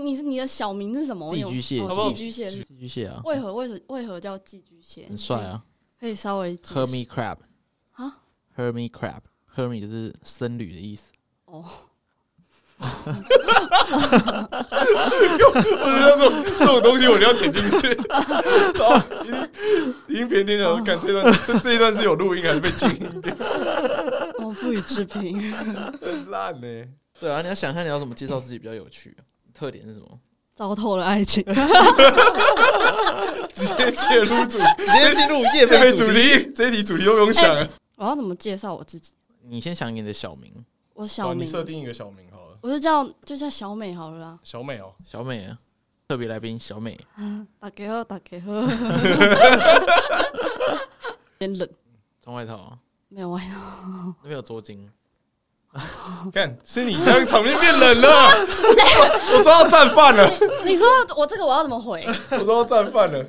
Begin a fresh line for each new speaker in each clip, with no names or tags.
你是你的小名是什么？
寄居蟹，
寄居蟹，
寄居蟹啊？
为何为何为何叫寄居蟹？
很帅啊！
可以稍微
Hermit crab
啊
？Hermit crab，Hermit 就是僧侣的意思。哦。
我觉得这种这种东西我一定要剪进去。好，已经偏听了，看这段这这一段是有录音还是被静音掉？
哦不予置评。
很 烂呢。
对啊，你要想看你要怎么介绍自己比较有趣，特点是什么？
糟透了爱情。
直接切入主，
直接进入夜配主题。
这一题主题都不用想了。
我要怎么介绍我自己？
你先想你的小名。
我小名，
你设定一个小名好了。
我就叫就叫小美好了啦。
小美哦，
小美啊，特别来宾小美。
大家好，大家好。有点冷，
穿外套啊？
没有外套，
没有桌巾。
看，是你这样场面变冷了。我抓到战犯了。
你说我这个我要怎么回？
我抓到战犯了。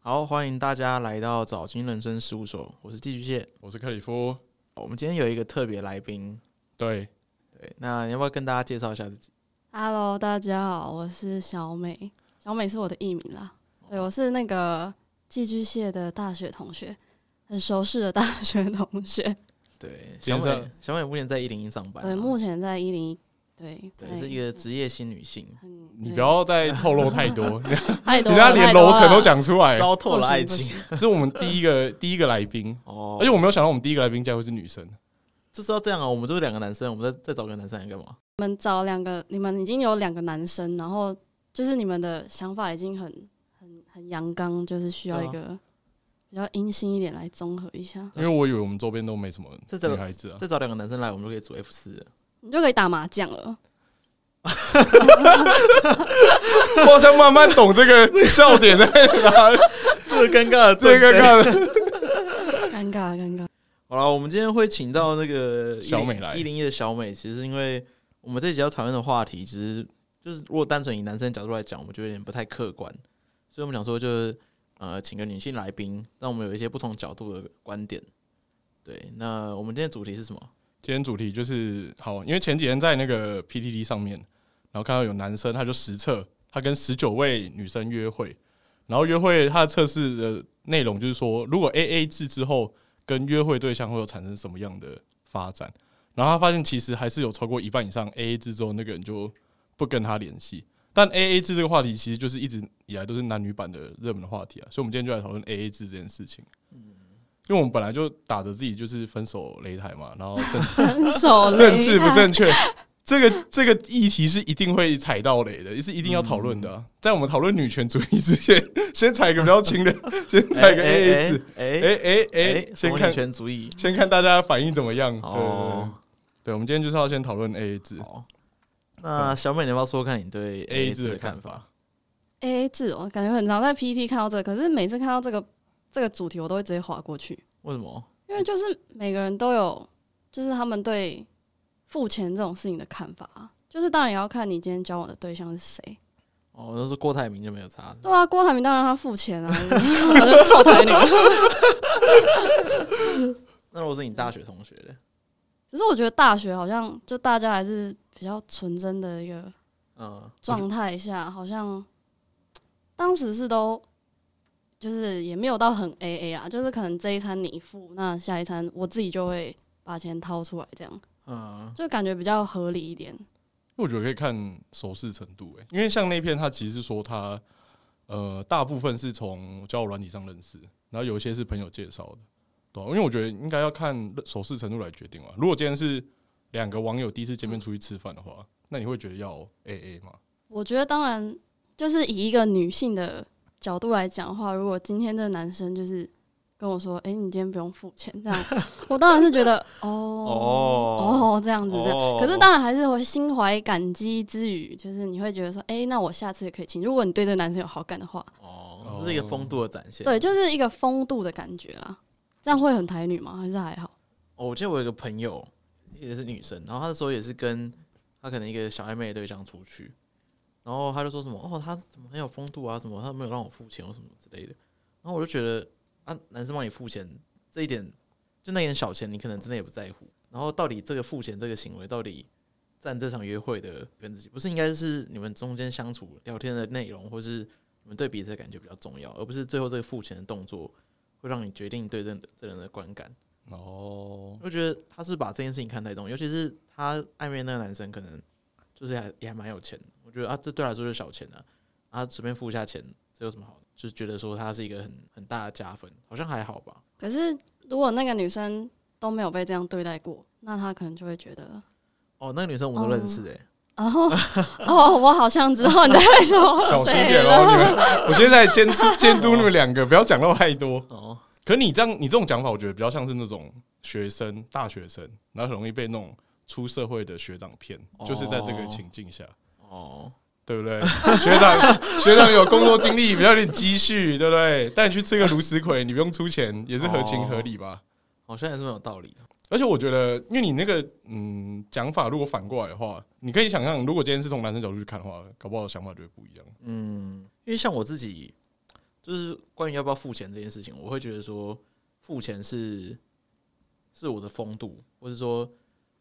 好，欢迎大家来到早金人生事务所。我是寄居蟹，
我是克里夫。
我们今天有一个特别来宾。
对。
对，那你要不要跟大家介绍一下自己
？Hello，大家好，我是小美。小美是我的艺名啦。对，我是那个寄居蟹的大学同学，很熟识的大学同学。
对，小美，小美目前在一零一上班。
对，目前在一零一。对，
对，是一个职业新女性。
你不要再透露太多，
太多，
人家连楼层都讲出来，
糟透了爱情。
这是我们第一个第一个来宾哦，而且我没有想到我们第一个来宾竟然会是女生。
就是要这样啊！我们就是两个男生，我们再再找个男生来干嘛？
你们找两个，你们已经有两个男生，然后就是你们的想法已经很很很阳刚，就是需要一个比较阴性一点来综合一下。
因为我以为我们周边都没什么女孩子啊，
再找两个男生来，我们就可以组 F 四了，
你就可以打麻将了。我
好像慢慢懂这个笑点在哪，
最 尴尬的，
最尴尬的，
尴尬尴尬。
好了，我们今天会请到那个
小美来
一零一的小美，其实是因为我们这集要讨论的话题，其实就是如果单纯以男生角度来讲，我们觉得有点不太客观，所以我们想说就是呃，请个女性来宾，让我们有一些不同角度的观点。对，那我们今天主题是什么？
今天主题就是好，因为前几天在那个 PTT 上面，然后看到有男生他就实测，他跟十九位女生约会，然后约会他的测试的内容就是说，如果 AA 制之后。跟约会对象会有产生什么样的发展？然后他发现其实还是有超过一半以上 A A 制之后，那个人就不跟他联系。但 A A 制这个话题其实就是一直以来都是男女版的热门的话题啊，所以我们今天就来讨论 A A 制这件事情。因为我们本来就打着自己就是分手擂台嘛，然后政
分手
政治不正确。这个这个议题是一定会踩到雷的，也是一定要讨论的、啊。在我们讨论女权主义之前，先踩一个比较轻的，先踩个 A A 制。哎哎哎哎，先看女权主义，先看大家反应怎么样。对对对，对，我们今天就是要先讨论 A A 制。
那小美，你要不要说看你对 A A 制的看法
？A A 制，我感觉很常在 P T 看到这个，可是每次看到这个这个主题，我都会直接划过去。
为什么？
因为就是每个人都有，就是他们对。付钱这种事情的看法，啊就是当然也要看你今天交往的对象是谁。
哦，那是郭台铭就没有差。
对啊，郭台铭当然他付钱啊，我就臭台女。
那如果是你大学同学的，
只是我觉得大学好像就大家还是比较纯真的一个嗯状态下，好像当时是都就是也没有到很 A A 啊，就是可能这一餐你付，那下一餐我自己就会把钱掏出来这样。嗯，就感觉比较合理一点。
我觉得可以看熟识程度，诶，因为像那片他其实是说他，呃，大部分是从交友软体上认识，然后有一些是朋友介绍的，对，因为我觉得应该要看熟识程度来决定嘛。如果今天是两个网友第一次见面出去吃饭的话，嗯，那你会觉得要 AA 吗？
我觉得当然，就是以一个女性的角度来讲的话，如果今天的男生就是。跟我说：“哎、欸，你今天不用付钱，这样 我当然是觉得哦哦，哦这样子这样，哦、可是当然还是会心怀感激之余，就是你会觉得说，哎、欸，那我下次也可以请。如果你对这个男生有好感的话，
哦，这是一个风度的展现，
对，就是一个风度的感觉啦。这样会很台女吗？还是还好？
哦，我记得我有一个朋友也是女生，然后她那时候也是跟她可能一个小暧昧的对象出去，然后她就说什么哦，他怎么很有风度啊？什么他没有让我付钱或什么之类的，然后我就觉得。”啊，男生帮你付钱这一点，就那点小钱，你可能真的也不在乎。然后到底这个付钱这个行为，到底占这场约会的跟自己，不是应该是你们中间相处聊天的内容，或是你们对彼此的感觉比较重要，而不是最后这个付钱的动作会让你决定对这这人的观感。
哦，
我觉得他是把这件事情看太重，尤其是他暧昧那个男生，可能就是还也还蛮有钱的。我觉得啊，这对他来说就是小钱啊，他随便付一下钱，这有什么好？就是觉得说他是一个很很大的加分，好像还好吧。
可是如果那个女生都没有被这样对待过，那他可能就会觉得，
哦，那个女生我们都认识哎、欸。
然后哦，我好像知道你在说，
小心点哦，你们，我现在在监视监督你们两个，不要讲到太多哦。可你这样，你这种讲法，我觉得比较像是那种学生、大学生，然后很容易被那种出社会的学长骗，哦、就是在这个情境下，哦，对不对？学长学长有工作经历，比较有点积蓄，对不对？带你去吃个芦屎葵，你不用出钱，也是合情合理吧？
好、哦、像也是蛮有道理的。
而且我觉得，因为你那个嗯讲法，如果反过来的话，你可以想象，如果今天是从男生角度去看的话，搞不好想法就会不一样。
嗯，因为像我自己。就是关于要不要付钱这件事情，我会觉得说付钱是是我的风度，或者说，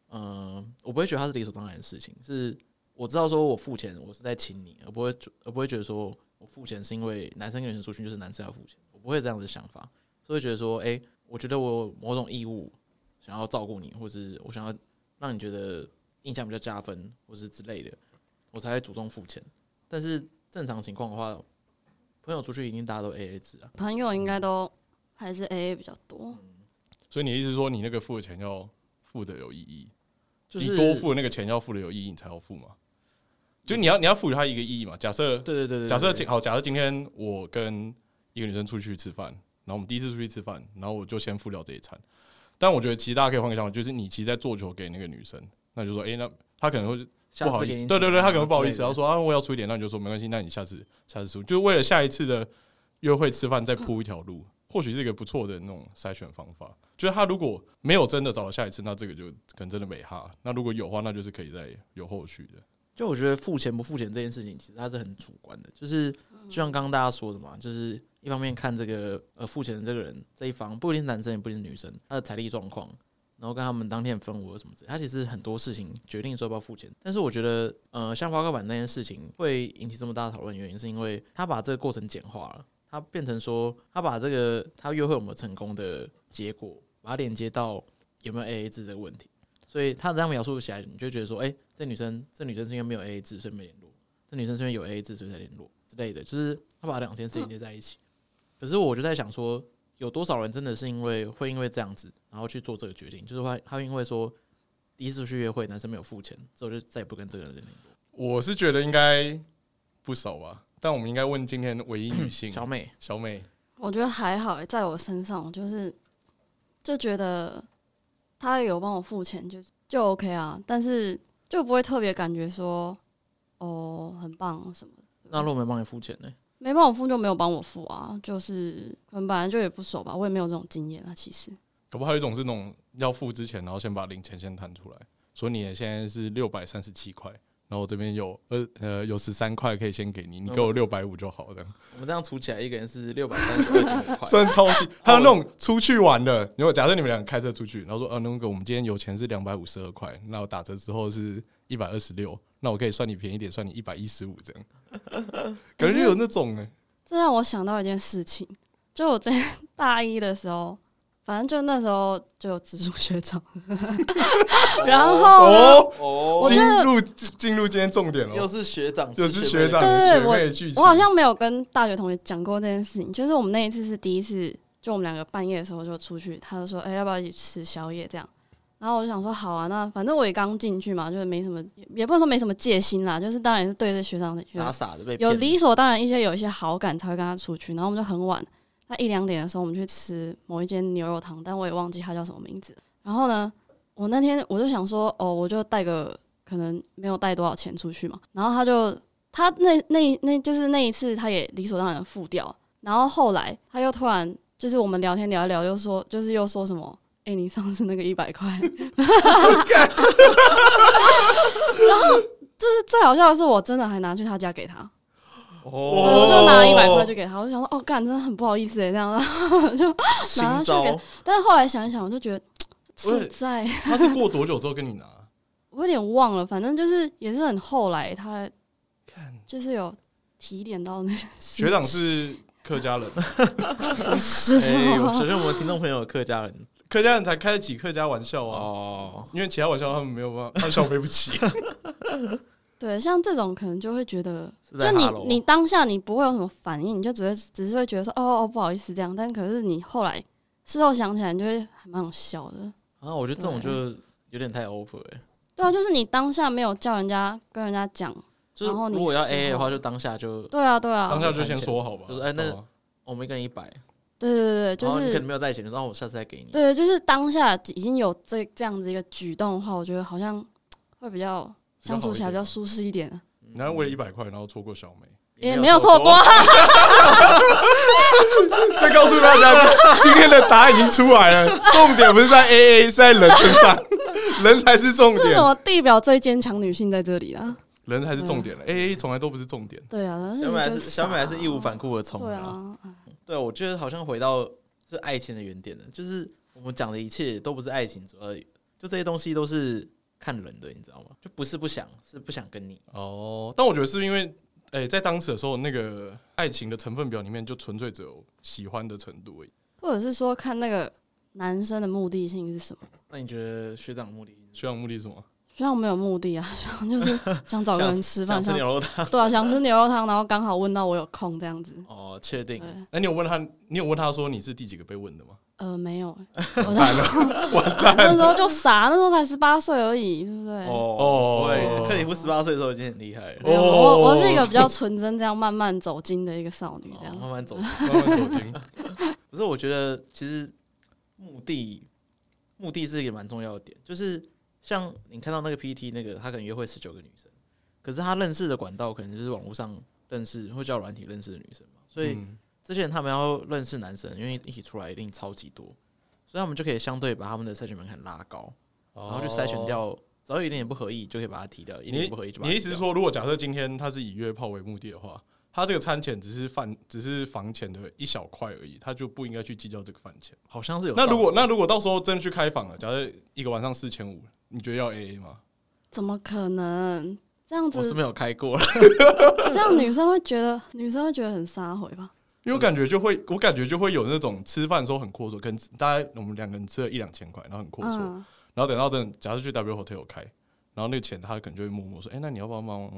嗯、我不会觉得它是理所当然的事情。是我知道说我付钱，我是在请你，而不会而不会觉得说我付钱是因为男生跟女生出去就是男生要付钱，我不会这样子想法，所以觉得说，哎、我觉得我有某种义务想要照顾你，或是我想要让你觉得印象比较加分，或是之类的，我才会主动付钱。但是正常情况的话。朋友出去一定大家都 A A 制啊，
朋友应该都还是 A A 比较多。
嗯，所以你的意思是说，你那个付的钱要付的有意义，就是你多付的那个钱要付的有意义，你才要付嘛？就你要你要赋予他一个意义嘛？假设对
对对对，
假设今好，假设今天我跟一个女生出去吃饭，然后我们第一次出去吃饭，然后我就先付掉这一餐。但我觉得其实大家可以换个想法，就是你其实在做球给那个女生，那就说，哎、欸，那她可能会。不好意思，对对对，他可能不好意思，然后说啊，我要出一点，那你就说没关系，那你下次下次出，就是为了下一次的约会吃饭再铺一条路，或许是一个不错的那种筛选方法。就是他如果没有真的找到下一次，那这个就可能真的没哈。那如果有话，那就是可以再有后续的。
就我觉得付钱不付钱这件事情，其实它是很主观的。就是就像刚刚大家说的嘛，就是一方面看这个呃付钱的这个人这一方，不一定是男生也不一定是女生，他的财力状况。然后跟他们当天分我什么之类，他其实很多事情决定说要不要付钱。但是我觉得，呃，像花告板那件事情会引起这么大的讨论，原因是因为他把这个过程简化了，他变成说他把这个他约会有没有成功的结果，把它连接到有没有 AA 制的问题。所以他这样描述起来，你就觉得说，哎，这女生这女生是因为没有 AA 制，所以没联络；这女生是因为有 AA 制，所以才联络之类的。就是他把两件事情连在一起。可是我就在想说。有多少人真的是因为会因为这样子，然后去做这个决定？就是会他会因为说第一次去约会，男生没有付钱，之后就再也不跟这个人联络。
我是觉得应该不少吧，但我们应该问今天唯一女 性
小美。
小美，
我觉得还好，在我身上就是就觉得他有帮我付钱就就 OK 啊，但是就不会特别感觉说哦很棒什么的。
那如果没帮你付钱呢？
没帮我付就没有帮我付啊，就是可能本来就也不熟吧，我也没有这种经验啊。其实，
可不还有一种是那种要付之前，然后先把零钱先摊出来，说你现在是六百三十七块，然后我这边有呃呃有十三块可以先给你，你给我六百五就好了。
我们这样除起来，一个人是六百三十二块，
算超细。还有那种出去玩的，如果假设你们两个开车出去，然后说呃那个我们今天有钱是两百五十二块，那我打折之后是一百二十六。那我可以算你便宜点，算你一百一十五这样，感觉有那种哎、欸。
这让我想到一件事情，就我在大一的时候，反正就那时候就有直属学长，然后哦，我
进入进入今天重点了，
又是学长，
又是学长，
对对，我我好像没有跟大学同学讲过这件事情，就是我们那一次是第一次，就我们两个半夜的时候就出去，他就说，哎、欸，要不要一起吃宵夜这样。然后我就想说，好啊，那反正我也刚进去嘛，就是没什么，也不能说没什么戒心啦，就是当然是对这学长的
傻傻的被
有理所当然一些有一些好感才会跟他出去。然后我们就很晚，那一两点的时候，我们去吃某一间牛肉汤，但我也忘记他叫什么名字。然后呢，我那天我就想说，哦，我就带个可能没有带多少钱出去嘛。然后他就他那那那就是那一次，他也理所当然的付掉。然后后来他又突然就是我们聊天聊一聊，又说就是又说什么。哎、欸，你上次那个一百块，然后就是最好笑的是，我真的还拿去他家给他，哦，我就拿了一百块就给他，我就想说，哦，干，真的很不好意思哎，这样，然后就拿去给。但是后来想一想，我就觉得 实在。
他是过多久之后跟你拿？
我有点忘了，反正就是也是很后来，他就是有提点到那些
学长是客家人，
是、
欸。首先，我们听众朋友客家人，
客家人才开得起客家玩笑啊。
哦，
因为其他玩笑他们没有办法，他们消费不起。
对，像这种可能就会觉得，就你你当下你不会有什么反应，你就只会只是会觉得说哦哦不好意思这样，但可是你后来事后想起来，你就会还蛮好笑的。
啊，我觉得这种就有点太 over 哎。
对啊，就是你当下没有叫人家跟人家讲，然后你
如果要 AA 的话，就当下就
对啊对啊，
当下就先说好吧，
就是哎那我们一个人一百，
对对对对，就是
你可能没有带钱，然后我下次再给你。
对，就是当下已经有这这样子一个举动的话，我觉得好像会比较相处起来比较舒适一点。
然后为了一百块，然后错过小美，
也没有错过。
再告诉大家，今天的答案已经出来了，重点不是在 AA，是在人身上。人才是重点。为什
么地表最坚强女性在这里啊？
人才是重点了，A A 从来都不是重点。
对啊，
小美还是小美还是义无反顾的冲。
对啊，
对，我觉得好像回到是爱情的原点了，就是我们讲的一切都不是爱情，主要就这些东西都是看人的，你知道吗？就不是不想，是不想跟你。
哦，但我觉得是因为，哎、欸，在当时的时候，那个爱情的成分表里面就纯粹只有喜欢的程度而已，
或者是说看那个。男生的目的性是什么？
那你觉得学长的目的？
学长目的是什么？
学长没有目的啊，学长就是 想找个人吃饭，
想吃牛肉汤。
对啊，想吃牛肉汤，然后刚好问到我有空这样子。
哦，确定。
那你有问他？你有问他说你是第几个被问的吗？
呃，没有。
完了。
那时候就傻，那时候才十八岁而已，对不对？
哦，对，克里夫十八岁的时候已经很厉害了。
我我是一个比较纯真，这样慢慢走进的一个少女，这样
慢慢走，
慢慢走进。
可是我觉得，其实目的。目的是一个蛮重要的点，就是像你看到那个 PT 那个，他可能约会十九个女生，可是他认识的管道可能就是网络上认识或叫软体认识的女生嘛，所以这些人他们要认识男生，因为一起出来一定超级多，所以他们就可以相对把他们的筛选门槛拉高，然后就筛选掉，只要有一点点不合意就可以把它踢掉，一点点不合意就。
你意思是说，如果假设今天他是以约炮为目的的话？他这个餐钱只是饭，只是房钱的一小块而已，他就不应该去计较这个饭钱。
好像是有。
那如果那如果到时候真的去开房了，假设一个晚上四千五，你觉得要 AA 吗？
怎么可能这样子？
我是没有开过了。
这样女生会觉得女生会觉得很撒回吧？
因为我感觉就会，我感觉就会有那种吃饭的时候很阔绰，跟大概我们两个人吃了一两千块，然后很阔绰，嗯、然后等到真的假设去 W Hotel 开，然后那个钱他可能就会默默说：“哎、欸，那你要不要帮忙？”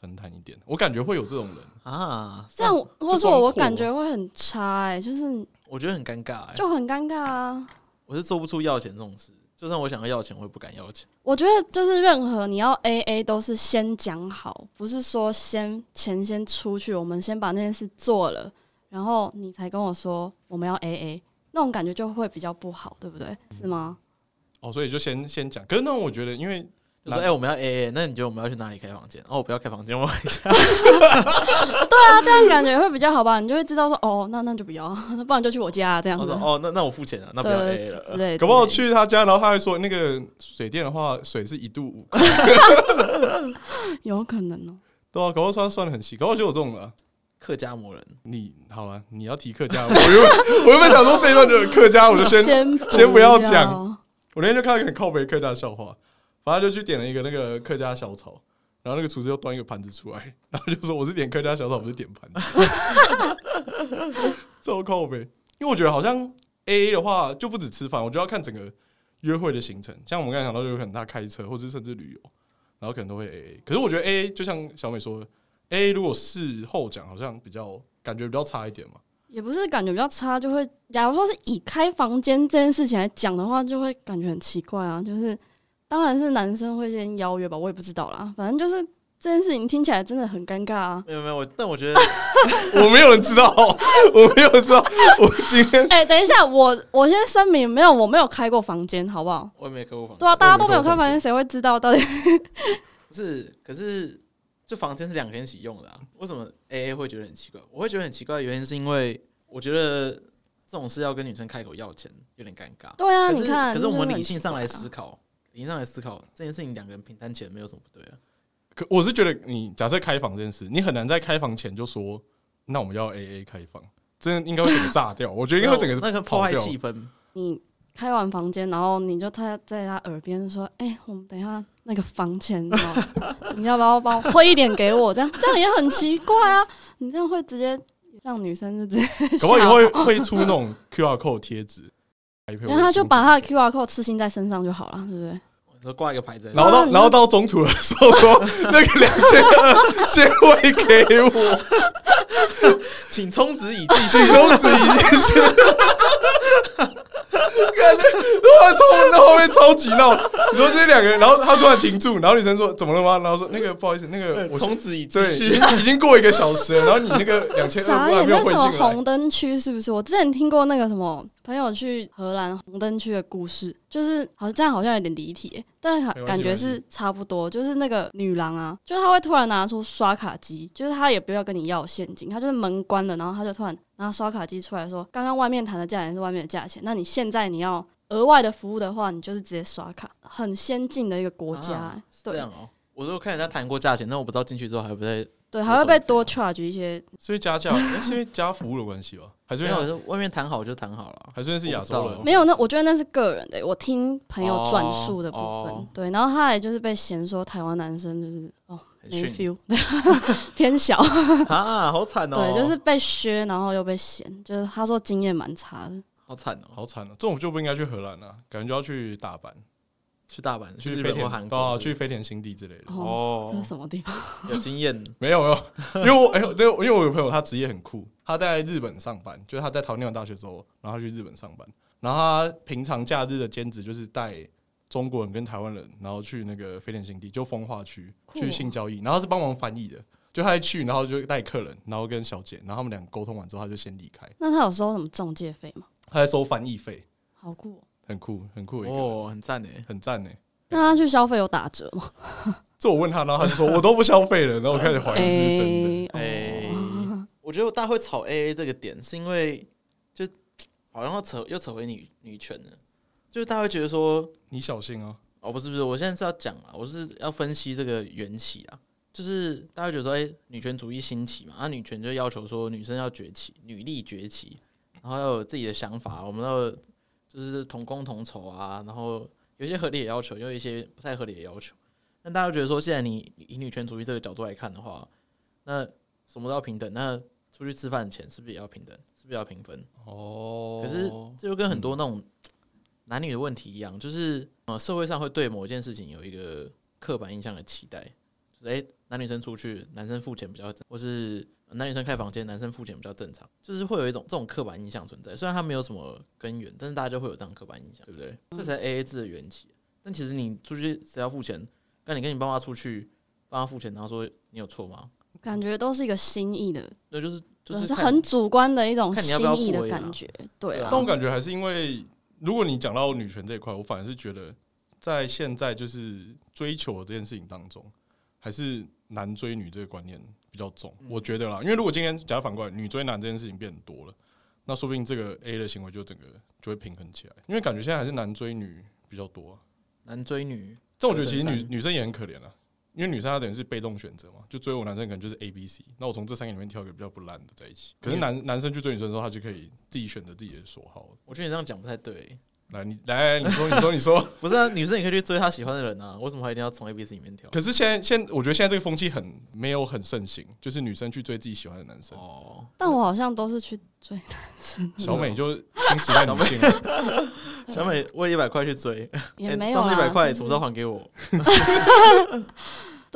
分摊一点，我感觉会有这种人
啊，这样或者说我感觉会很差哎、欸，就是
我觉得很尴尬
就很尴尬啊。
我是做不出要钱这种事，就算我想要要钱，我也不敢要钱。
我觉得就是任何你要 AA 都是先讲好，不是说先钱先出去，我们先把那件事做了，然后你才跟我说我们要 AA，那种感觉就会比较不好，对不对？是吗？
哦，所以就先先讲，可是那我觉得因为。
就说哎、欸，我们要 AA，那你觉得我们要去哪里开房间？哦，我不要开房间，我回家。
对啊，这样感觉会比较好吧？你就会知道说，哦，那那就不要，那不然就去我家这样子。
哦，那那我付钱了，那不要 AA 了。
之类，
搞不好去他家，然后他还说那个水电的话，水是一度五。
有可能哦、喔。
对啊，搞不好算算的很细，搞不好就有这种了。
客家魔人，
你好了，你要提客家，我原本我原本想说这一段就是客家，我就先先不，先不要讲。我那天就看到一个很靠北客家的笑话。反正就去点了一个那个客家小炒，然后那个厨师又端一个盘子出来，然后就说：“我是点客家小炒，不是点盘子。”这么靠北，因为我觉得好像 A A 的话就不止吃饭，我就要看整个约会的行程。像我们刚才讲到，就有可能他开车，或者甚至旅游，然后可能都会 A A。可是我觉得 A A 就像小美说的，A A 如果事后讲，好像比较感觉比较差一点嘛。
也不是感觉比较差，就会假如说是以开房间这件事情来讲的话，就会感觉很奇怪啊，就是。当然是男生会先邀约吧，我也不知道啦。反正就是这件事情听起来真的很尴尬啊。
没有没有，但我觉得
我没有人知道，我没有人知道。我今天
哎、欸，等一下，我我先声明，没有，我没有开过房间，好不好？
我也没开过房间。
对啊，大家都没有开房间，谁会知道到底？
不是，可是这房间是两个人一起用的啊，为什么 AA 会觉得很奇怪？我会觉得很奇怪的原因是因为我觉得这种事要跟女生开口要钱有点尴尬。
对啊，
你
看，
可是我们理性上来思考。你上来思考这件事情，两个人平摊钱没有什么不对啊。
可我是觉得，你假设开房这件事，你很难在开房前就说，那我们要 AA 开房，真的应该会整个炸掉。我觉得应该会整个
那个破坏气氛。
你开完房间，然后你就他在他耳边说：“哎、欸，我们等一下那个房钱，你要不要帮我汇一点给我？这样这样也很奇怪啊！你这样会直接让女生就直接，
搞不好以后会会出那种 QR code 贴纸，
然后他就把他的 QR code 刺青在身上就好了，对不对？”
挂一个牌子，
然后到然后到中途的时候说那个两千二先汇给我，
请充值已
递，请充值已递。感觉突然从那后面超级闹，你说这两个人，然后他突然停住，然后女生说怎么了吗？然后说那个不好意思，那个我
充值已
对，已经已经过一个小时了，然后你那个两千二还没有汇进来。
红灯区是不是？我之前听过那个什么。朋友去荷兰红灯区的故事，就是好像这样，好像有点离题，但感觉是差不多。就是那个女郎啊，就是她会突然拿出刷卡机，就是她也不要跟你要现金，她就是门关了，然后她就突然拿刷卡机出来说：“刚刚外面谈的价钱是外面的价钱，那你现在你要额外的服务的话，你就是直接刷卡。”很先进的一个国家，
啊、
对。
这样哦，我都看人家谈过价钱，但我不知道进去之后还不在。
对，还会被多 charge 一些，
所以加价，欸、是因为加服务的关系吧？还是因为
外面谈好就谈好了？还是因为是亚洲人？
没有，那我觉得那是个人的。我听朋友转述的部分，哦、对，然后他也就是被嫌说台湾男生就是哦没 feel，偏小
啊，好惨哦。
对，就是被削，然后又被嫌，就是他说经验蛮差的，
好惨哦，
好惨哦。这种就不应该去荷兰了，感觉就要去大阪。
去大阪，
去飞田韩国，去飞田新地之类的。
哦，这是什么地方？
有经验？
没 有没有，因为我哎呦，对，因为我有朋友，他职业很酷，他在日本上班，就是他在桃园大学之后，然后他去日本上班，然后他平常假日的兼职就是带中国人跟台湾人，然后去那个飞田新地，就风化区去性交易，然后是帮忙翻译的，就他一去，然后就带客人，然后跟小姐，然后他们俩沟通完之后，他就先离开。
那他有收什么中介费吗？
他在收翻译费，
好酷，
很酷，很酷
哦，很赞诶，
很赞诶。
那他去消费有打折吗？
这我问他，然后他就说我都不消费了，然后我开始怀疑是是真的。哎、
我觉得大家会吵 AA 这个点，是因为就好像要扯又扯回女女权了，就是大家会觉得说
你小心哦。
哦，不是不是，我现在是要讲啊，我是要分析这个缘起啊，就是大家觉得说，哎、欸，女权主义兴起嘛，啊，女权就要求说女生要崛起，女力崛起，然后要有自己的想法，我们要就是同工同酬啊，然后。有些合理的要求，有一些不太合理的要求。那大家觉得说，现在你以女权主义这个角度来看的话，那什么都要平等，那出去吃饭的钱是不是也要平等？是不是要平分？哦。可是这就跟很多那种男女的问题一样，就是呃，社会上会对某一件事情有一个刻板印象的期待，就是诶，男女生出去，男生付钱比较正，或是。男女生开房间，男生付钱比较正常，就是会有一种这种刻板印象存在。虽然它没有什么根源，但是大家就会有这样刻板印象，对不对？这才 A A 制的缘起。但其实你出去谁要付钱？那你跟你爸妈出去，爸妈付钱，然后说你有错吗？
感觉都是一个心意的，
对，就是就是
就很主观的一种心意的感觉。对啊，
但我感觉还是因为，如果你讲到女权这一块，我反而是觉得，在现在就是追求的这件事情当中，还是男追女这个观念。比较重，我觉得啦，因为如果今天假如反过来，女追男这件事情变多了，那说不定这个 A 的行为就整个就会平衡起来。因为感觉现在还是男追女比较多，
男追女，
但我觉得其实女女生也很可怜啊，因为女生她等于是被动选择嘛，就追我男生可能就是 A、B、C，那我从这三个里面挑一个比较不烂的在一起。可是男男生去追女生的时候，他就可以自己选择自己的所好。
我觉得你这样讲不太对。
来，你来，你说，你说，你说，
不是啊？女生也可以去追她喜欢的人啊，为什么还一定要从 A、B、C 里面挑？
可是现在，现我觉得现在这个风气很没有很盛行，就是女生去追自己喜欢的男生。哦，
但我好像都是去追男生。
小美就新时代女性，
小美为一百块去追，
也没有啊，
一百块什么时候还给我？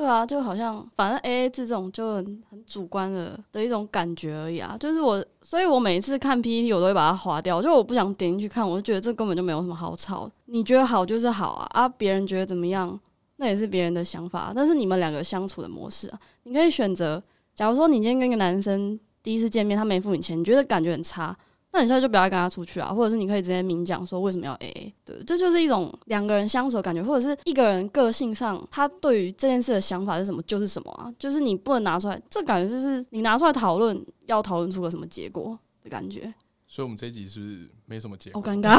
对啊，就好像反正 A A 制这种就很很主观的的一种感觉而已啊。就是我，所以我每次看 P P T 我都会把它划掉，就我不想点进去看，我就觉得这根本就没有什么好吵。你觉得好就是好啊，啊，别人觉得怎么样，那也是别人的想法。但是你们两个相处的模式啊，你可以选择。假如说你今天跟一个男生第一次见面，他没付你钱，你觉得感觉很差。那你现在就不要跟他出去啊，或者是你可以直接明讲说为什么要 AA，对，这就是一种两个人相处的感觉，或者是一个人个性上他对于这件事的想法是什么就是什么啊，就是你不能拿出来，这感觉就是你拿出来讨论要讨论出个什么结果的感觉。
所以，我们这一集是不是没什么结果？
好尴尬。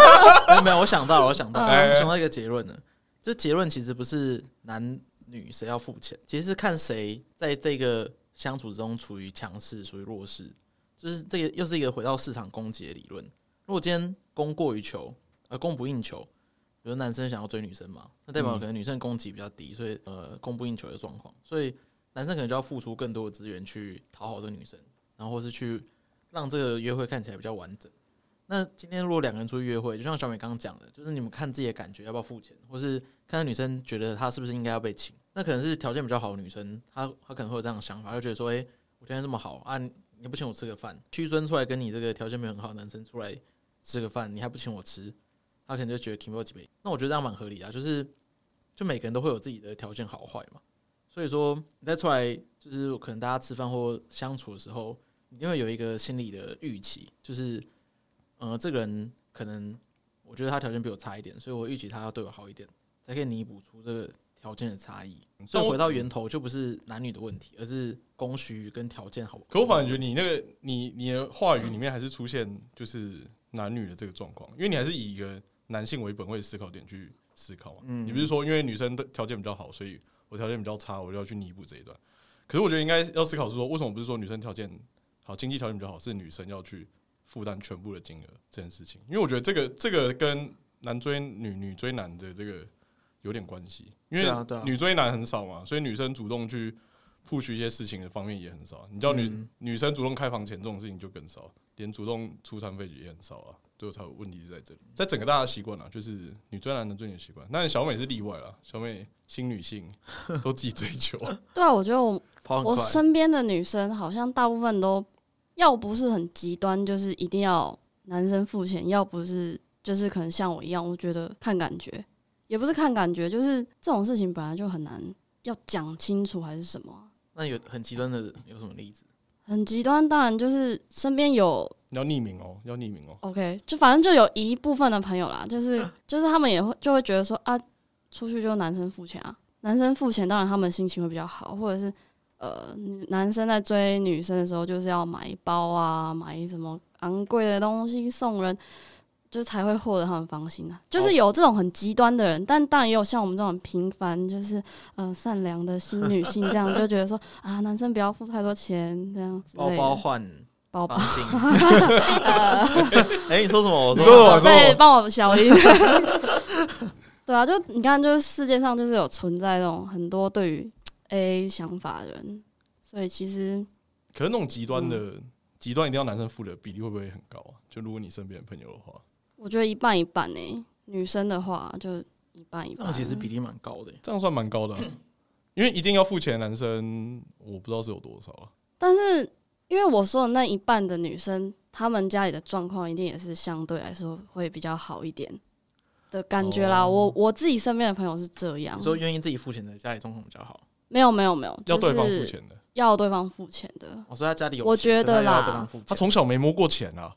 没有，我想到了，我想到了，我想到一个结论了。这结论其实不是男女谁要付钱，其实是看谁在这个相处之中处于强势，属于弱势。就是这个又是一个回到市场供给的理论。如果今天供过于求，呃供不应求，比如男生想要追女生嘛，那代表可能女生供给比较低，所以呃供不应求的状况，所以男生可能就要付出更多的资源去讨好这个女生，然后或是去让这个约会看起来比较完整。那今天如果两个人出去约会，就像小美刚刚讲的，就是你们看自己的感觉要不要付钱，或是看看女生觉得她是不是应该要被请。那可能是条件比较好的女生，她她可能会有这样的想法，就觉得说，诶、欸，我条件这么好啊，你不请我吃个饭，屈尊出来跟你这个条件没有很好的男生出来吃个饭，你还不请我吃，他可能就觉得 Kimbo 几杯。那我觉得这样蛮合理啊，就是就每个人都会有自己的条件好坏嘛，所以说你再出来，就是可能大家吃饭或相处的时候，你就会有一个心理的预期，就是。呃，这个人可能我觉得他条件比我差一点，所以我预期他要对我好一点，才可以弥补出这个条件的差异。所以回到源头，就不是男女的问题，而是供需跟条件好。
可我反而觉得你那个你你的话语里面还是出现就是男女的这个状况，因为你还是以一个男性为本位思考点去思考嘛。嗯，你不是说因为女生的条件比较好，所以我条件比较差，我就要去弥补这一段。可是我觉得应该要思考是说，为什么不是说女生条件好，经济条件比较好，是女生要去。负担全部的金额这件事情，因为我觉得这个这个跟男追女、女追男的这个有点关系，因为女追男很少嘛，所以女生主动去 push 一些事情的方面也很少。你叫女、嗯、女生主动开房钱这种事情就更少，连主动出餐费也很少啊。最后才有问题是在这里，在整个大家习惯了，就是女追男的追女习惯，但小美是例外了。小美新女性都自己追求，
对啊，我觉得我我身边的女生好像大部分都。要不是很极端，就是一定要男生付钱；要不是就是可能像我一样，我觉得看感觉，也不是看感觉，就是这种事情本来就很难要讲清楚还是什么。
那有很极端的有什么例子？
很极端，当然就是身边有
要匿名哦，要匿名哦。
OK，就反正就有一部分的朋友啦，就是就是他们也会就会觉得说啊，出去就男生付钱啊，男生付钱，当然他们心情会比较好，或者是。呃，男生在追女生的时候，就是要买包啊，买什么昂贵的东西送人，就才会获得他们芳心啊。就是有这种很极端的人，但当然也有像我们这种平凡，就是呃善良的新女性，这样就觉得说啊，男生不要付太多钱，这样子。
包包换
包包。
哎，你说什么？我
说什么？
对，帮我消音。对啊，就你看，就是世界上就是有存在这种很多对于。A 想法的人，所以其实，
可是那种极端的极端一定要男生付的比例会不会很高啊？就如果你身边的朋友的话，
我觉得一半一半呢、欸。女生的话就一半一半，
那其实比例蛮高的、欸，
这样算蛮高的、啊。因为一定要付钱的男生，我不知道是有多少啊。
但是因为我说的那一半的女生，她们家里的状况一定也是相对来说会比较好一点的感觉啦。哦、我我自己身边的朋友是这样，
说愿意自己付钱的家里状况比较好。
没有没有没有，
要对方付钱的，
要对方付钱的。
我说他家里有，
我觉得啦，
他从小没摸过钱啊，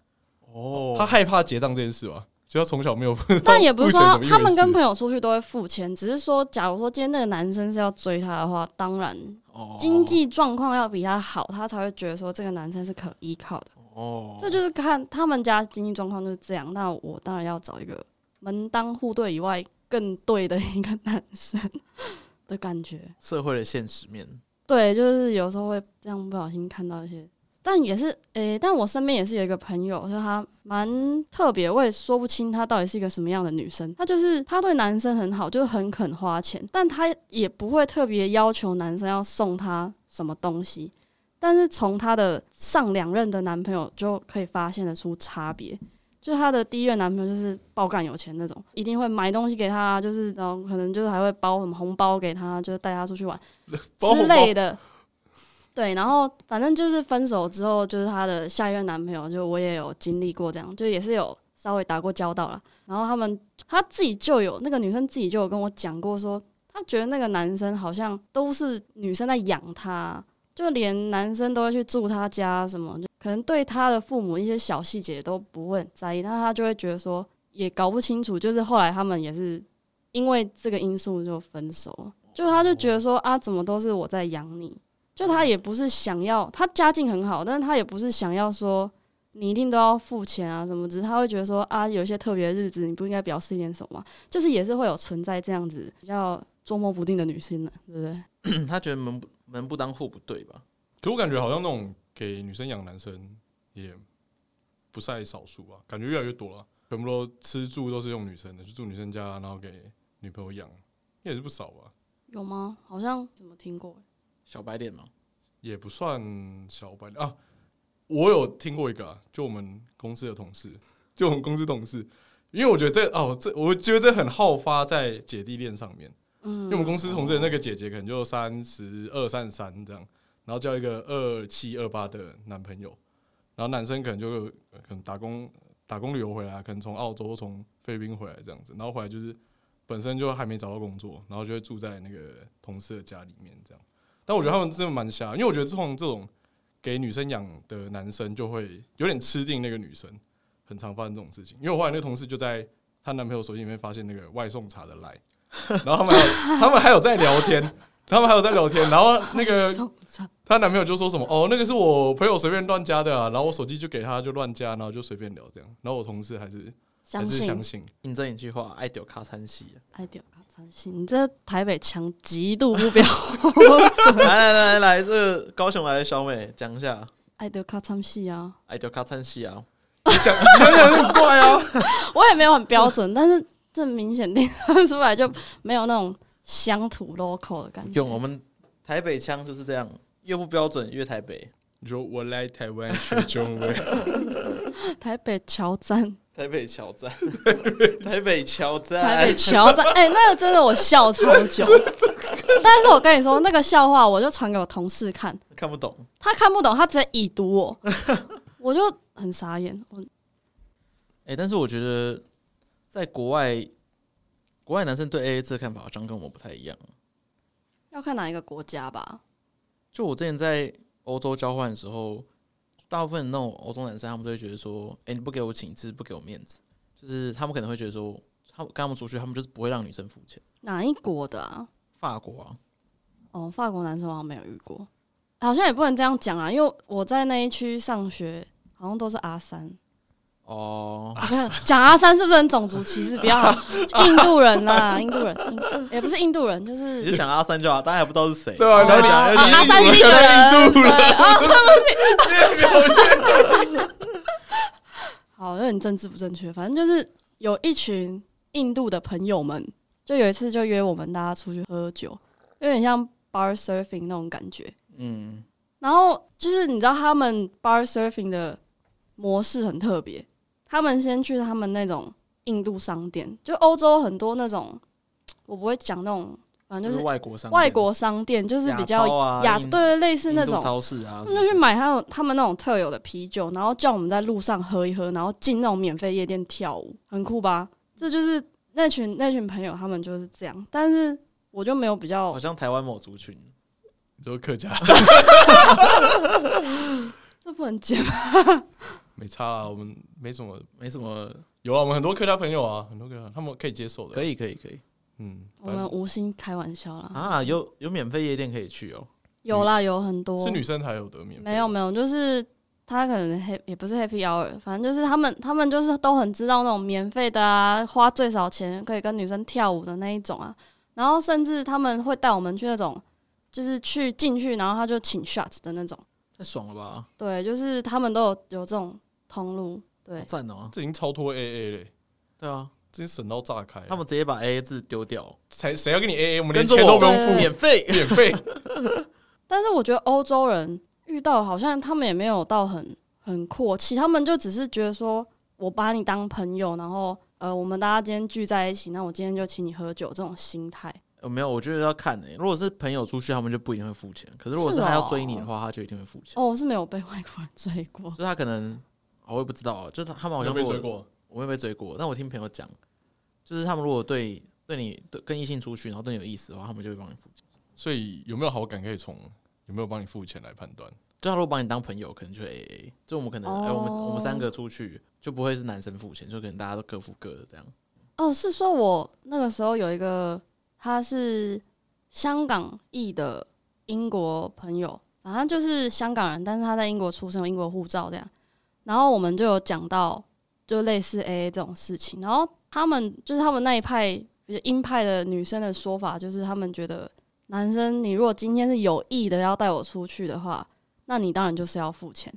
哦，他害怕结账这件事吧，所以他从小没有。
但 也不是说他们跟朋友出去都会付钱，只是说，假如说今天那个男生是要追她的话，当然经济状况要比他好，他才会觉得说这个男生是可依靠的。哦，这就是看他们家经济状况就是这样。那我当然要找一个门当户对以外更对的一个男生。的感觉，
社会的现实面，
对，就是有时候会这样不小心看到一些，但也是，诶、欸，但我身边也是有一个朋友，就是她蛮特别，我也说不清她到底是一个什么样的女生。她就是她对男生很好，就是很肯花钱，但她也不会特别要求男生要送她什么东西。但是从她的上两任的男朋友就可以发现得出差别。就她的第一任男朋友就是爆干有钱那种，一定会买东西给她，就是然后可能就是还会包什么红包给她，就是带她出去玩 之类的。对，然后反正就是分手之后，就是她的下一任男朋友，就我也有经历过这样，就也是有稍微打过交道了。然后他们她自己就有那个女生自己就有跟我讲过说，她觉得那个男生好像都是女生在养他，就连男生都会去住她家什么。可能对他的父母一些小细节都不会很在意，那他就会觉得说也搞不清楚。就是后来他们也是因为这个因素就分手，就他就觉得说啊，怎么都是我在养你？就他也不是想要，他家境很好，但是他也不是想要说你一定都要付钱啊什么，只是他会觉得说啊，有一些特别的日子你不应该表示一点什么吗？就是也是会有存在这样子比较捉摸不定的女性的，对不对？
他觉得门不门不当户不对吧？
可我感觉好像那种。给女生养男生也不在少数吧，感觉越来越多了。全部都吃住都是用女生的，就住女生家，然后给女朋友养，也是不少吧？
有吗？好像怎么听过？
小白脸吗？
也不算小白脸啊。我有听过一个、啊，就我们公司的同事，就我们公司同事，因为我觉得这哦，这我觉得这很好发在姐弟恋上面。嗯，因为我们公司同事的那个姐姐可能就三十二、三十三这样，然后交一个二七、二八的男朋友，然后男生可能就可能打工打工旅游回来，可能从澳洲、从菲律宾回来这样子，然后回来就是本身就还没找到工作，然后就会住在那个同事的家里面这样。但我觉得他们真的蛮瞎，因为我觉得这种这种给女生养的男生就会有点吃定那个女生，很常发生这种事情。因为我后来那个同事就在她男朋友手机里面发现那个外送茶的来。然后他们还有他们还有在聊天，他们还有在聊天。然后那个她男朋友就说什么：“哦，那个是我朋友随便乱加的啊。”然后我手机就给他，就乱加，然后就随便聊这样。然后我同事还是还是相信，
印证一句话：“爱丢卡餐戏，
爱丢卡餐戏。”你这台北腔极度不标。
来来来来，这个高雄来的小美讲一下：“
爱丢卡餐戏啊，
爱丢卡餐戏啊。”
讲讲讲很怪啊，
我也没有很标准，但是。这明显听出来就没有那种乡土 local 的感觉。
用我们台北腔就是这样，越不标准越台北。
你说我来台湾学中文，
台北桥站，
台北桥站，台北桥站，
台北桥站。哎、欸，那个真的我笑超久。但是我跟你说，那个笑话我就传给我同事看，
看不懂，
他看不懂，他直接已读我，我就很傻眼。我，
哎、欸，但是我觉得。在国外，国外男生对 AA 制的看法好像跟我们不太一样。
要看哪一个国家吧。
就我之前在欧洲交换的时候，大部分那种欧洲男生，他们都会觉得说：“哎、欸，你不给我请示，不给我面子。”就是他们可能会觉得说，他们跟他们出去，他们就是不会让女生付钱。
哪一国的啊？
法国啊。
哦，法国男生我好像没有遇过。好像也不能这样讲啊，因为我在那一区上学，好像都是阿三。
哦，
讲阿三是不是很种族歧视？不要，印度人呐，印度人，也不是印度人，就是
你就讲阿三就好，大家还不知道是谁。
对啊，讲
阿三是印度人。啊，对不起，好，有点政治不正确。反正就是有一群印度的朋友们，就有一次就约我们大家出去喝酒，有点像 bar surfing 那种感觉。嗯，然后就是你知道他们 bar surfing 的模式很特别。他们先去他们那种印度商店，就欧洲很多那种，我不会讲那种，反正就是
外国商
外国商店，就是比较亚对类似那种
超市啊，
他们就去买他们他们那种特有的啤酒，然后叫我们在路上喝一喝，然后进那种免费夜店跳舞，很酷吧？这就是那群那群朋友，他们就是这样。但是我就没有比较，
好像台湾某族群，
就是客家，
这不能讲。
没差啊，我们没什么，
没什么。
有啊，我们很多客家朋友啊，很多客家，他们可以接受的。
可以，可以，可以。
嗯，
我们无心开玩笑啦。
啊，有有免费夜店可以去哦。
有啦，有很多。
是女生才有得免费？
没有，没有，就是他可能黑也不是 Happy Hour，反正就是他们，他们就是都很知道那种免费的啊，花最少钱可以跟女生跳舞的那一种啊。然后甚至他们会带我们去那种，就是去进去，然后他就请 shot 的那种。
太爽了吧？
对，就是他们都有有这种。通路对，
赞哦！
这已经超脱 AA 嘞，
对啊，
这省到炸开。
他们直接把 AA 字丢掉，
谁谁要跟你 AA？我们连钱都不用付，免费免费。
但是我觉得欧洲人遇到好像他们也没有到很很阔气，他们就只是觉得说我把你当朋友，然后呃，我们大家今天聚在一起，那我今天就请你喝酒，这种心态。
呃，没有，我觉得要看诶、欸。如果是朋友出去，他们就不一定会付钱。可是如果是他要追你的话，哦、他就一定会付钱。
哦，我是没有被外国人追过，
所以他可能。我也不知道啊，就是他们好像
没追过，
我没被追过。但我听朋友讲，就是他们如果对对你对跟异性出去，然后对你有意思的话，他们就会帮你付钱。
所以有没有好感可以从有没有帮你付钱来判断？
就他如果把你当朋友，可能就 AA。就我们可能哎、我们我们三个出去就不会是男生付钱，就可能大家都各付各的这样。
哦，是说我那个时候有一个他是香港裔的英国朋友，反正就是香港人，但是他在英国出生，有英国护照这样。然后我们就有讲到，就类似 AA 这种事情。然后他们就是他们那一派比较鹰派的女生的说法，就是他们觉得男生，你如果今天是有意的要带我出去的话，那你当然就是要付钱。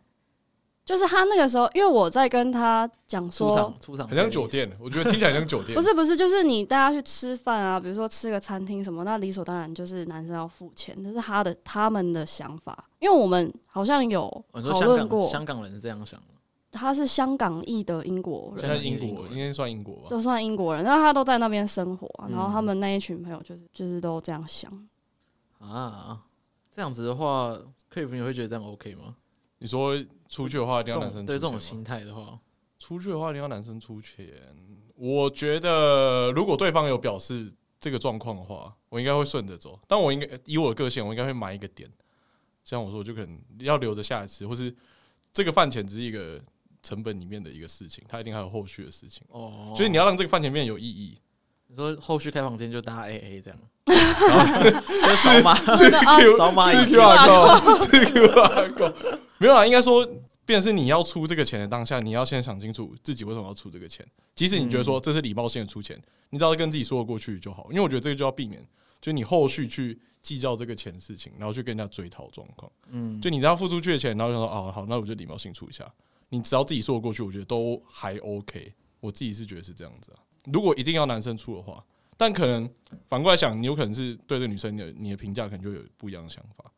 就是他那个时候，因为我在跟他讲说，
出场
很像酒店，我觉得听起来像酒店。
不是不是，就是你大家去吃饭啊，比如说吃个餐厅什么，那理所当然就是男生要付钱，这是他的他们的想法。因为我们好像有讨论过，
香港人是这样想的。
他是香港裔的英国人，
现在英国应该算英国吧，
都算英国人，然后他都在那边生活，然后他们那一群朋友就是就是都这样想
啊。这样子的话，克里夫你会觉得这样 OK 吗？
你说出去的话一定要男生
对这种心态的话，
出去的话一定要男生出钱。我觉得如果对方有表示这个状况的话，我应该会顺着走。但我应该以我的个性，我应该会埋一个点。像我说，我就可能要留着下一次，或是这个饭钱只是一个成本里面的一个事情，它一定还有后续的事情。哦，所以你要让这个饭前面有意义。
你说后续开房间就大家 A A 这样，扫码，扫码一 Q R
Q R code，没有啊，应该说，便是你要出这个钱的当下，你要先想清楚自己为什么要出这个钱。即使你觉得说这是礼貌性的出钱，你只要跟自己说得过去就好。因为我觉得这个就要避免，就你后续去计较这个钱的事情，然后去跟人家追讨状况。嗯，就你只要付出去的钱，然后就说哦好，那我就礼貌性出一下。你只要自己说得过去，我觉得都还 OK。我自己是觉得是这样子啊。如果一定要男生出的话，但可能反过来想，你有可能是对这女生的你的评价可能就有不一样的想法，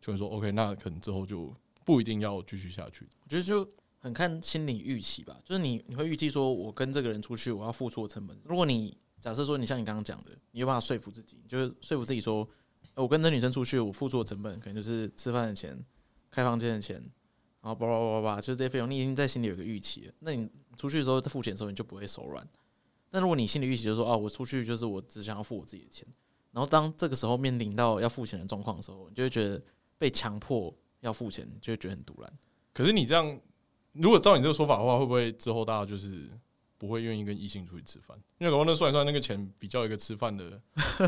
就会说 OK，那可能之后就不一定要继续下去。
我觉得就很看心理预期吧，就是你你会预计说，我跟这个人出去，我要付出的成本。如果你假设说你像你刚刚讲的，你有办法说服自己，就是说服自己说，我跟这女生出去，我付出的成本可能就是吃饭的钱、开房间的钱，然后叭叭叭叭叭，就是这些费用，你已经在心里有个预期了。那你出去的时候，在付钱的时候，你就不会手软。但如果你心里预期就是说啊，我出去就是我只想要付我自己的钱，然后当这个时候面临到要付钱的状况的时候，你就会觉得被强迫要付钱，就会觉得很突然。
可是你这样，如果照你这个说法的话，会不会之后大家就是不会愿意跟异性出去吃饭？因为可能那算一算那个钱比较一个吃饭的。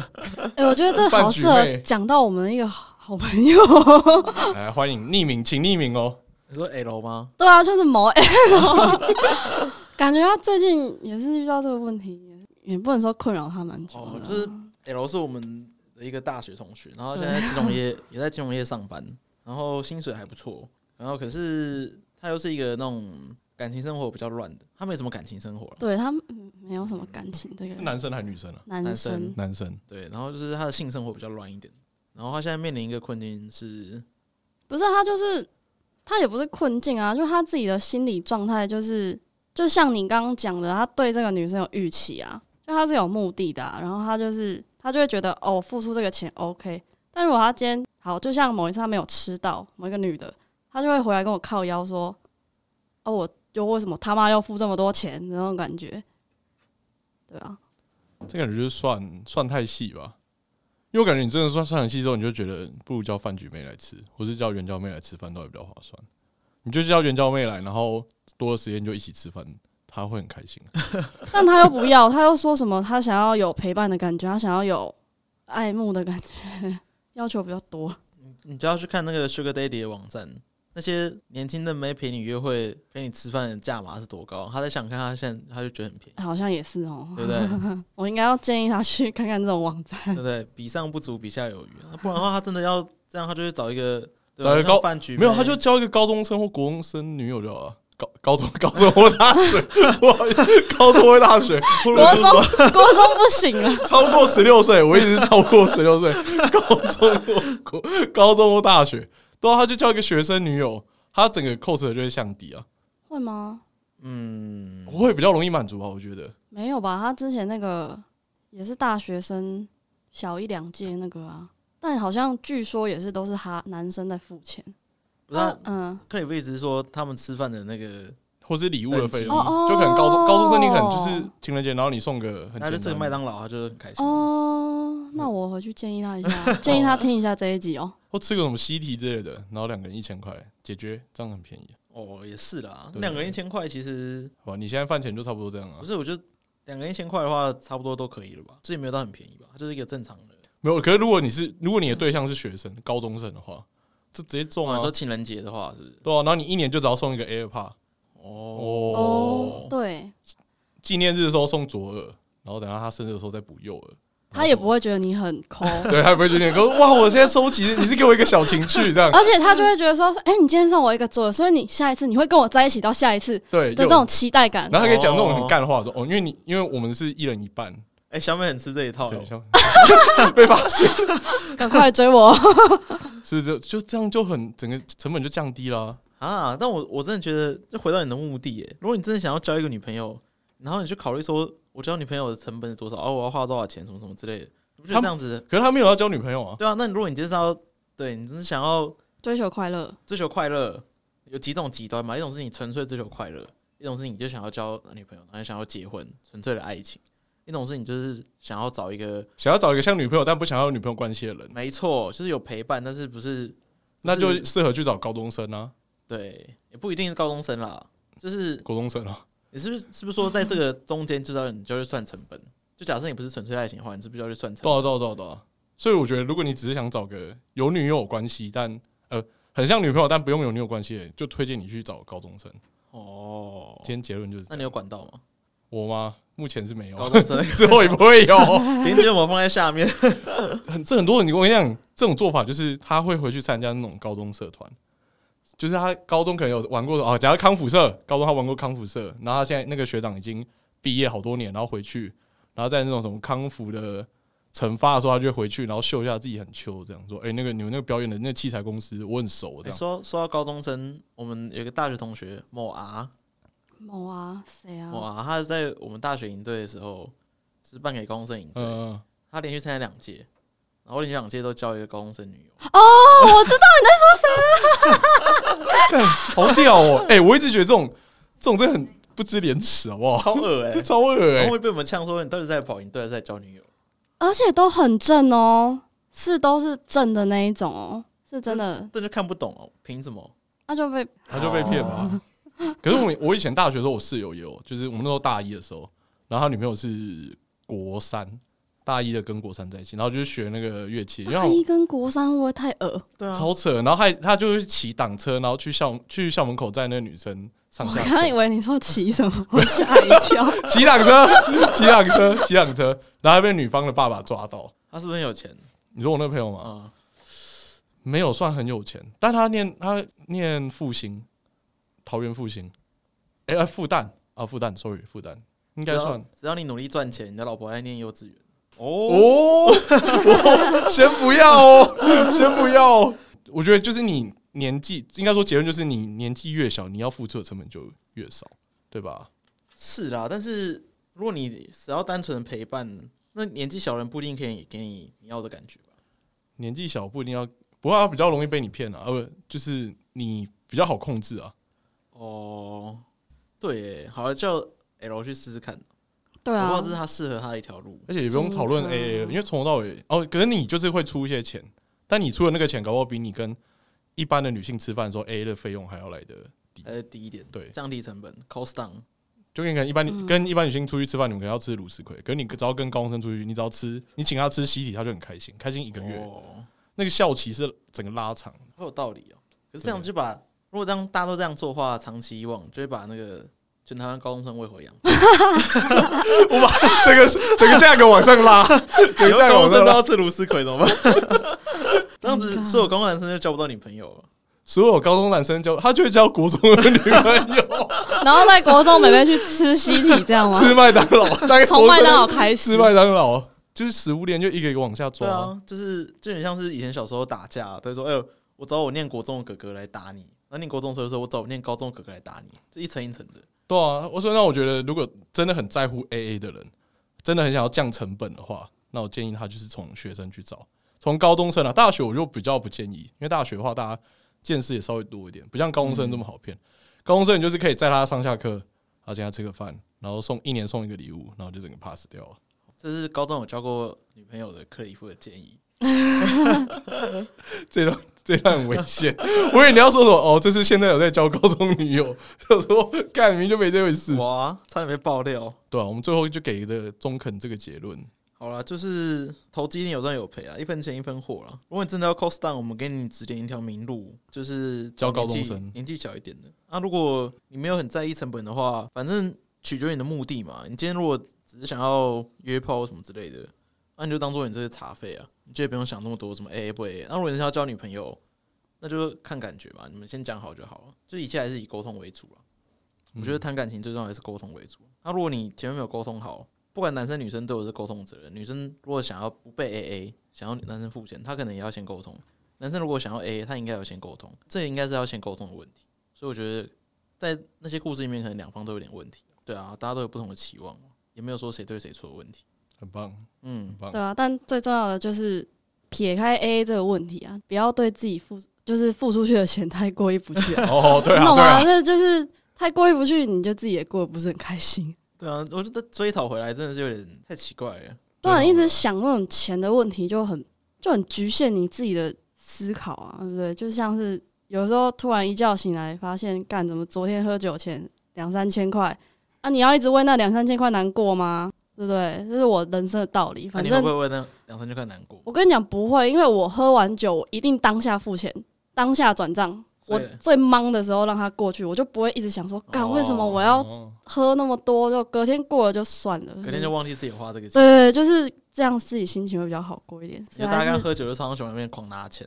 哎、欸，我觉得这好适合讲到我们一个好朋友。
来，欢迎匿名，请匿名哦。
你说 L 吗？
对啊，就是某 L。感觉他最近也是遇到这个问题，也不能说困扰他蛮久。哦，
就是 L 是我们的一个大学同学，然后现在金融业也在金融业上班，然后薪水还不错，然后可是他又是一个那种感情生活比较乱的，他没什么感情生活。
对他没有什么感情，这个
男生还是女生啊？
男生，
男生。
对，然后就是他的性生活比较乱一点，然后他现在面临一个困境是，
不是他就是他也不是困境啊，就他自己的心理状态就是。就像你刚刚讲的，他对这个女生有预期啊，就他是有目的的啊，然后他就是他就会觉得哦，付出这个钱 OK，但如果他今天好，就像某一次他没有吃到某一个女的，他就会回来跟我靠腰说，哦，我又为什么他妈要付这么多钱那种感觉，对啊，
这感觉就是算算太细吧，因为我感觉你真的算算很细之后，你就觉得不如叫饭局妹来吃，或是叫援交妹来吃饭，都会比较划算。你就叫援交妹来，然后多的时间就一起吃饭，她会很开心。
但她又不要，她又说什么？她想要有陪伴的感觉，她想要有爱慕的感觉，要求比较多。
你就要去看那个 Sugar Daddy 的网站，那些年轻的妹陪你约会、陪你吃饭的价码是多高？他在想看，他现在他就觉得很便宜，
好像也是哦，
对不对？
我应该要建议他去看看这种网站，对
不对？比上不足，比下有余。不然的话，他真的要这样，他就会找一个。
找一个高饭局没有，他就交一个高中生或国中生女友就好了。高高中、高中或大学，不好意思，高中或大学，
国中、国中不行了。
超过十六岁，我一直是超过十六岁。高中或国高中或大学，对啊，他就交一个学生女友，他整个 cost 就会降低啊。
会吗？
嗯，
会比较容易满足吧，我觉得。
没有吧？他之前那个也是大学生，小一两届那个啊。但好像据说也是都是他男生在付钱，
不是？嗯，克里夫意思是说他们吃饭的那个
或是礼物的费用，就可能高中高中生你可能就是情人节，然后你送个，
他就吃个麦当劳，他就很开心。
哦，那我回去建议他一下，建议他听一下这一集哦。
或吃个什么西提之类的，然后两个人一千块解决，这样很便宜。
哦，也是啦，两个人一千块其实，
哇，你现在饭钱就差不多这样啊？
不是，我觉得两个人一千块的话，差不多都可以了吧？这也没有到很便宜吧？就是一个正常的。
没有，可是如果你是如果你的对象是学生、高中生的话，这直接中啊！
说情人节的话是不是？
对啊，然后你一年就只要送一个 AirPod
哦哦，对，
纪念日的时候送左耳，然后等到他生日的时候再补右耳，
他也不会觉得你很抠，
对，他也不会觉得你抠。哇，我现在收集，你是给我一个小情趣这样。
而且他就会觉得说，哎、欸，你今天送我一个桌子，所以你下一次你会跟我在一起到下一次，对的这种期待感。
然后他可以讲那种很干话说，哦，因为你因为我们是一人一半。
哎、欸，小美很吃这一套，对，
被发现，
赶快追我。
是就就这样就很整个成本就降低了啊，
啊！但我我真的觉得，就回到你的目的，耶。如果你真的想要交一个女朋友，然后你去考虑说，我交女朋友的成本是多少？哦，我要花多少钱？什么什么之类的，不就这样子？
可是他没有要交女朋友啊。
对啊，那如果你就是要，对你只是想要
追求快乐，
追求快乐，有几种极端嘛？一种是你纯粹追求快乐，一种是你就想要交男女朋友，然后想要结婚，纯粹的爱情。一种是你就是想要找一个
想要找一个像女朋友但不想要女朋友关系的人，
没错，就是有陪伴，但是不是，
那就适合去找高中生啊。
对，也不一定是高中生啦，就是
高中生啊。
你是不是是不是说在这个中间知道你就要去算成本？就假设你不是纯粹爱情的话，你是不是就要去算成本？
对啊对啊对啊。所以我觉得，如果你只是想找个有女友关系，但呃很像女朋友但不用有女友关系，就推荐你去找高中生。哦，今天结论就是，
那你有管道吗？
我吗？目前是没有，
高中生
之后也不会有。
连接膜放在下面，
很这很多人，你跟我讲，这种做法就是他会回去参加那种高中社团，就是他高中可能有玩过哦，假如康复社，高中他玩过康复社，然后他现在那个学长已经毕业好多年，然后回去，然后在那种什么康复的惩罚的时候，他就会回去，然后秀一下自己很秋，这样说，哎、欸，那个你们那个表演的那个器材公司，我很熟。这样、欸、
说说到高中生，我们有个大学同学某啊。
某啊，谁啊？
某啊，他是在我们大学营队的时候，是办给高中生营队。嗯，他连续参加两届，然后连续两届都交一个高中生女友。
哦，我知道你在说谁了。
好屌哦！哎、欸，我一直觉得这种这种真的很不知廉耻，好不好？
超恶哎、欸，
超恶哎、欸，
会被我们呛说你到底在跑营队还是在交女友？
而且都很正哦，是都是正的那一种哦，是真的。
这就看不懂哦，凭什么？
他就被
他就被骗嘛。可是我我以前大学的时候，我室友也有，就是我们那时候大一的时候，然后他女朋友是国三，大一的跟国三在一起，然后就是学那个乐器。
大一跟国三会不会太恶？
对啊，超扯。然后他他就是骑挡车，然后去校去校门口载那个女生上下。
我刚以为你说骑什么，我吓一跳。
骑挡车，骑挡车，骑挡车，然后还被女方的爸爸抓到。
他是不是很有钱？
你说我那个朋友吗？嗯，没有算很有钱，但他念他念复兴。桃园复兴，哎、欸，复旦啊，复旦，sorry，复旦应该算。
只要你努力赚钱，你的老婆爱念幼稚园。
哦，哦先不要哦，先不要、哦。我觉得就是你年纪，应该说结论就是你年纪越小，你要付出的成本就越少，对吧？
是啦，但是如果你只要单纯的陪伴，那年纪小人不一定可以给你你要的感觉吧？
年纪小不一定要，不过他比较容易被你骗啊，呃，就是你比较好控制啊。
哦，对，好，叫 L 去试试看。
对啊，
我不知道这是他适合他的一条路，
而且也不用讨论 AA，因为从头到尾，哦，可是你就是会出一些钱，但你出的那个钱，搞不好比你跟一般的女性吃饭的时候 AA 的费用还要来的低，
呃，低一点，
对，
降低成本，cost down。
就跟你看一般、嗯、跟一般女性出去吃饭，你们可能要吃鲁斯葵，可是你只要跟高中生出去，你只要吃，你请他吃西体，他就很开心，开心一个月，哦、那个效期是整个拉长，
会有道理哦。可是这样就把。如果当大家都这样做的话，长期以往就会把那个全台湾高中生喂回养。
我把这个整个价格往上拉，整个
高中生都要吃卢斯葵怎么办？这样子所有高中男生就交不到女朋友了。
所有高中男生交，他就会交国中的女朋友，
然后在国中每天去吃西体，这样吗？
吃麦当劳，
从麦当劳开始
吃麦当劳，就是食物链就一个一个往下抓。
对啊，就是就很像是以前小时候打架，他说：“哎呦，我找我念国中的哥哥来打你。”那念国中的时候，我找我念高中的哥哥来打你，就一层一层的。
对啊，我说那我觉得，如果真的很在乎 AA 的人，真的很想要降成本的话，那我建议他就是从学生去找，从高中生啊，大学我就比较不建议，因为大学的话，大家见识也稍微多一点，不像高中生这么好骗。嗯、高中生你就是可以在他上下课，然后请他吃个饭，然后送一年送一个礼物，然后就整个 pass 掉了。
这是高中有交过女朋友的克里夫的建议。
这段这段很危险，我以为你要说什么哦，这是现在有在交高中女友，就说干明明就没这回事，
哇，差点被爆料。
对啊，我们最后就给一个中肯这个结论。
好了，就是投机一定有赚有赔啊，一分钱一分货了。如果你真的要 cost down，我们给你指点一条明路，就是
教高中生，
年纪小一点的。那、啊、如果你没有很在意成本的话，反正取决于你的目的嘛。你今天如果只是想要约炮什么之类的。那、啊、你就当做你这是茶费啊，你就也不用想那么多什么 A A 不 A。那如果你是要交女朋友，那就看感觉吧，你们先讲好就好了，就一切还是以沟通为主了。嗯、我觉得谈感情最重要还是沟通为主。那如果你前面没有沟通好，不管男生女生都有这沟通责任。女生如果想要不被 A A，想要男生付钱，她可能也要先沟通。男生如果想要 A A，他应该要先沟通，这也应该是要先沟通的问题。所以我觉得在那些故事里面，可能两方都有点问题。对啊，大家都有不同的期望，也没有说谁对谁错的问题。
很棒，
嗯，很棒。
对啊，但最重要的就是撇开 A A 这个问题啊，不要对自己付，就是付出去的钱太过意不去啊。
哦，对啊，
懂吗？那就是太过意不去，你就自己也过得不是很开心。
对啊，我觉得追讨回来真的是有点太奇怪了。
对啊，一直想那种钱的问题，就很就很局限你自己的思考啊，对不对？就像是有时候突然一觉醒来，发现干怎么昨天喝酒钱两三千块啊，你要一直为那两三千块难过吗？对不对？这是我人生的道理。反正
你会不会为那两三千块难过？
我跟你讲不会，因为我喝完酒，我一定当下付钱，当下转账。我最忙的时候让他过去，我就不会一直想说，干为什么我要喝那么多？就隔天过了就算了，
隔天就忘记自己花这个钱。
对，就是这样，自己心情会比较好过一点。
所以大家喝酒就常常喜欢那边狂拿钱，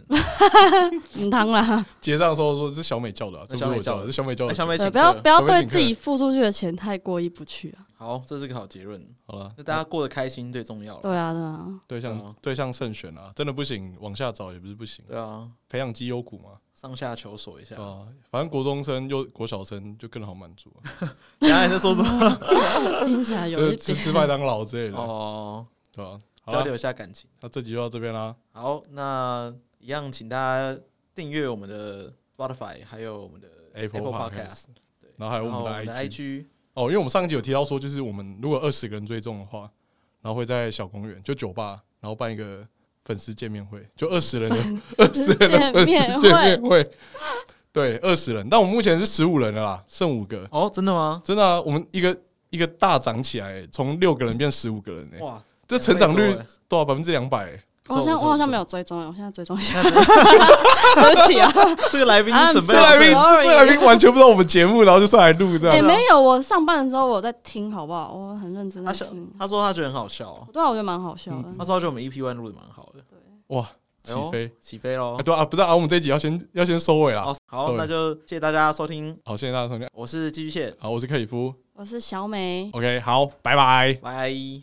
唔当啦。
结账的时候说，这是小美叫的，这是小美叫的，这小美叫的。
小美请，
不要不要对自己付出去的钱太过意不去啊。
好，这是个好结论。
好了，
那大家过得开心最重要。
对啊，对啊，
对象对象慎选啊，真的不行，往下找也不是不行。
对啊，
培养绩优股嘛。
上下求索一下
啊，反正国中生又国小生就更好满足。
原来在说什么？
听起来有一
吃麦当劳之类的
哦，
对吧？
交流一下感情。
那这集就到这边啦。
好，那一样，请大家订阅我们的 Spotify，还有我们的
Apple Podcast，
对，
然后还有我们的
IG。
哦，因为我们上一集有提到说，就是我们如果二十个人追踪的话，然后会在小公园，就酒吧，然后办一个。粉丝见面会就二十人的二十人的粉丝见面会，对，二十人。但我们目前是十五人了啦，剩五个。
哦，真的吗？
真的啊！我们一个一个大涨起来，从六个人变十五个人呢。哇，这成长率多少？百分之两百。
我好像我好像没有追踪，我现在追踪一下。对不起啊，
这个来宾准备，
这来宾这来宾完全不知道我们节目，然后就上来录这样。
也没有，我上班的时候我在听，好不好？我很认真的听。
他说他觉得很好笑。
对啊，我觉得蛮好笑的。
他说他觉得我们 EP One 录的蛮好的。
哇，起飞
起飞喽！
对啊，不是啊，我们这一集要先要先收尾了。
好，那就谢谢大家收听。
好，谢谢大家收听。
我是寄居蟹，
好，我是克里夫，
我是小美。
OK，好，拜拜，
拜。